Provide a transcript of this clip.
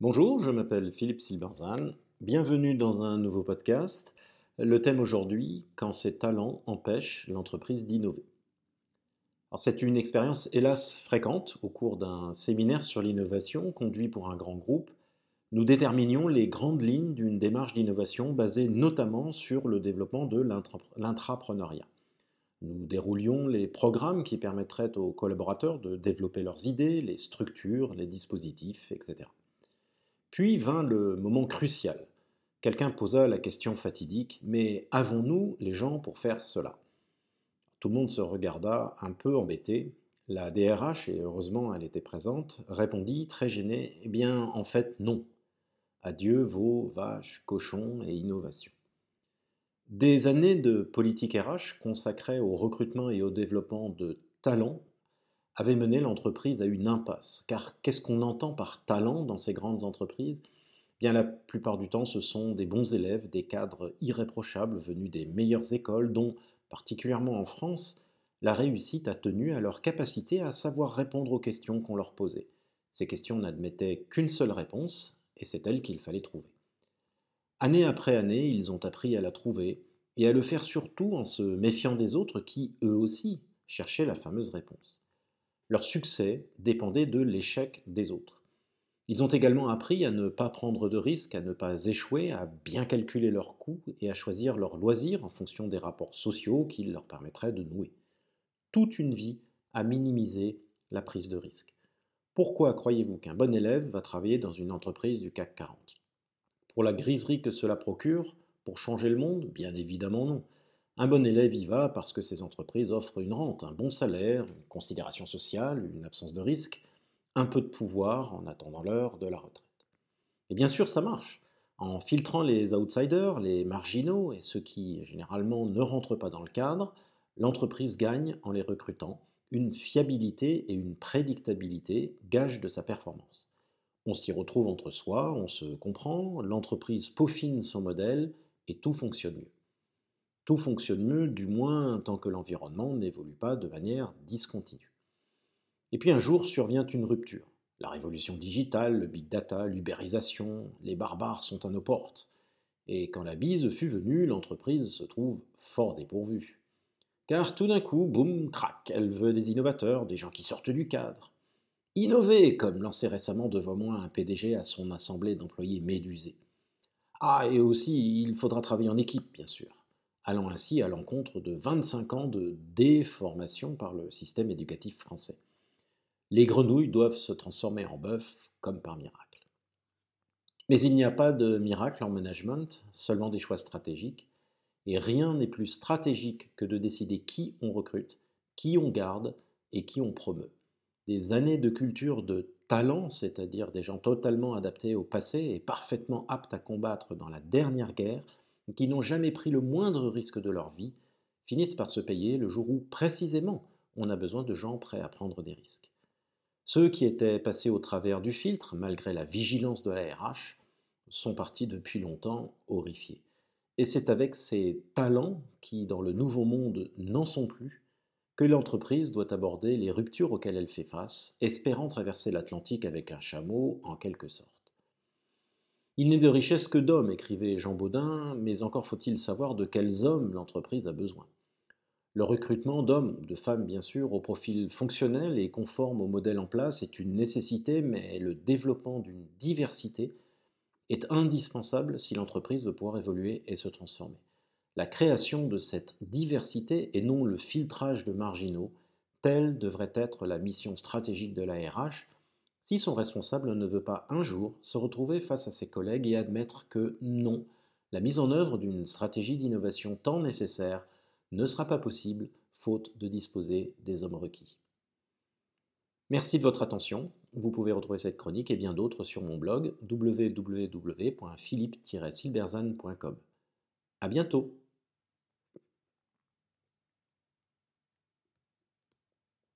Bonjour, je m'appelle Philippe Silberzan. Bienvenue dans un nouveau podcast. Le thème aujourd'hui, quand ses talents empêchent l'entreprise d'innover. C'est une expérience hélas fréquente au cours d'un séminaire sur l'innovation conduit pour un grand groupe. Nous déterminions les grandes lignes d'une démarche d'innovation basée notamment sur le développement de l'intrapreneuriat. Nous déroulions les programmes qui permettraient aux collaborateurs de développer leurs idées, les structures, les dispositifs, etc. Puis vint le moment crucial. Quelqu'un posa la question fatidique Mais avons-nous les gens pour faire cela? Tout le monde se regarda un peu embêté. La DRH, et heureusement elle était présente, répondit très gênée Eh bien, en fait, non. Adieu vos vaches, cochons et innovations. Des années de politique RH consacrées au recrutement et au développement de talents avait mené l'entreprise à une impasse. Car qu'est-ce qu'on entend par talent dans ces grandes entreprises? Bien la plupart du temps, ce sont des bons élèves, des cadres irréprochables venus des meilleures écoles, dont, particulièrement en France, la réussite a tenu à leur capacité à savoir répondre aux questions qu'on leur posait. Ces questions n'admettaient qu'une seule réponse, et c'est elle qu'il fallait trouver. Année après année, ils ont appris à la trouver, et à le faire surtout en se méfiant des autres qui, eux aussi, cherchaient la fameuse réponse. Leur succès dépendait de l'échec des autres. Ils ont également appris à ne pas prendre de risques, à ne pas échouer, à bien calculer leurs coûts et à choisir leurs loisirs en fonction des rapports sociaux qui leur permettraient de nouer. Toute une vie à minimiser la prise de risque. Pourquoi croyez-vous qu'un bon élève va travailler dans une entreprise du CAC 40 Pour la griserie que cela procure? Pour changer le monde? Bien évidemment non. Un bon élève y va parce que ces entreprises offrent une rente, un bon salaire, une considération sociale, une absence de risque, un peu de pouvoir en attendant l'heure de la retraite. Et bien sûr, ça marche. En filtrant les outsiders, les marginaux et ceux qui généralement ne rentrent pas dans le cadre, l'entreprise gagne en les recrutant une fiabilité et une prédictabilité gage de sa performance. On s'y retrouve entre soi, on se comprend, l'entreprise peaufine son modèle et tout fonctionne mieux. Tout fonctionne mieux, du moins tant que l'environnement n'évolue pas de manière discontinue. Et puis un jour survient une rupture. La révolution digitale, le big data, l'ubérisation, les barbares sont à nos portes. Et quand la bise fut venue, l'entreprise se trouve fort dépourvue. Car tout d'un coup, boum, crac, elle veut des innovateurs, des gens qui sortent du cadre. Innover, comme lançait récemment devant moi un PDG à son assemblée d'employés médusés. Ah, et aussi, il faudra travailler en équipe, bien sûr allant ainsi à l'encontre de 25 ans de déformation par le système éducatif français. Les grenouilles doivent se transformer en bœuf comme par miracle. Mais il n'y a pas de miracle en management, seulement des choix stratégiques, et rien n'est plus stratégique que de décider qui on recrute, qui on garde et qui on promeut. Des années de culture de talent, c'est-à-dire des gens totalement adaptés au passé et parfaitement aptes à combattre dans la dernière guerre, qui n'ont jamais pris le moindre risque de leur vie, finissent par se payer le jour où, précisément, on a besoin de gens prêts à prendre des risques. Ceux qui étaient passés au travers du filtre, malgré la vigilance de la RH, sont partis depuis longtemps horrifiés. Et c'est avec ces talents qui, dans le nouveau monde, n'en sont plus, que l'entreprise doit aborder les ruptures auxquelles elle fait face, espérant traverser l'Atlantique avec un chameau en quelque sorte. Il n'est de richesse que d'hommes, écrivait Jean Baudin, mais encore faut-il savoir de quels hommes l'entreprise a besoin. Le recrutement d'hommes, de femmes bien sûr, au profil fonctionnel et conforme au modèle en place est une nécessité, mais le développement d'une diversité est indispensable si l'entreprise veut pouvoir évoluer et se transformer. La création de cette diversité et non le filtrage de marginaux, telle devrait être la mission stratégique de la RH, si son responsable ne veut pas un jour se retrouver face à ses collègues et admettre que non, la mise en œuvre d'une stratégie d'innovation tant nécessaire ne sera pas possible faute de disposer des hommes requis. Merci de votre attention. Vous pouvez retrouver cette chronique et bien d'autres sur mon blog www.philippe-silberzan.com. À bientôt!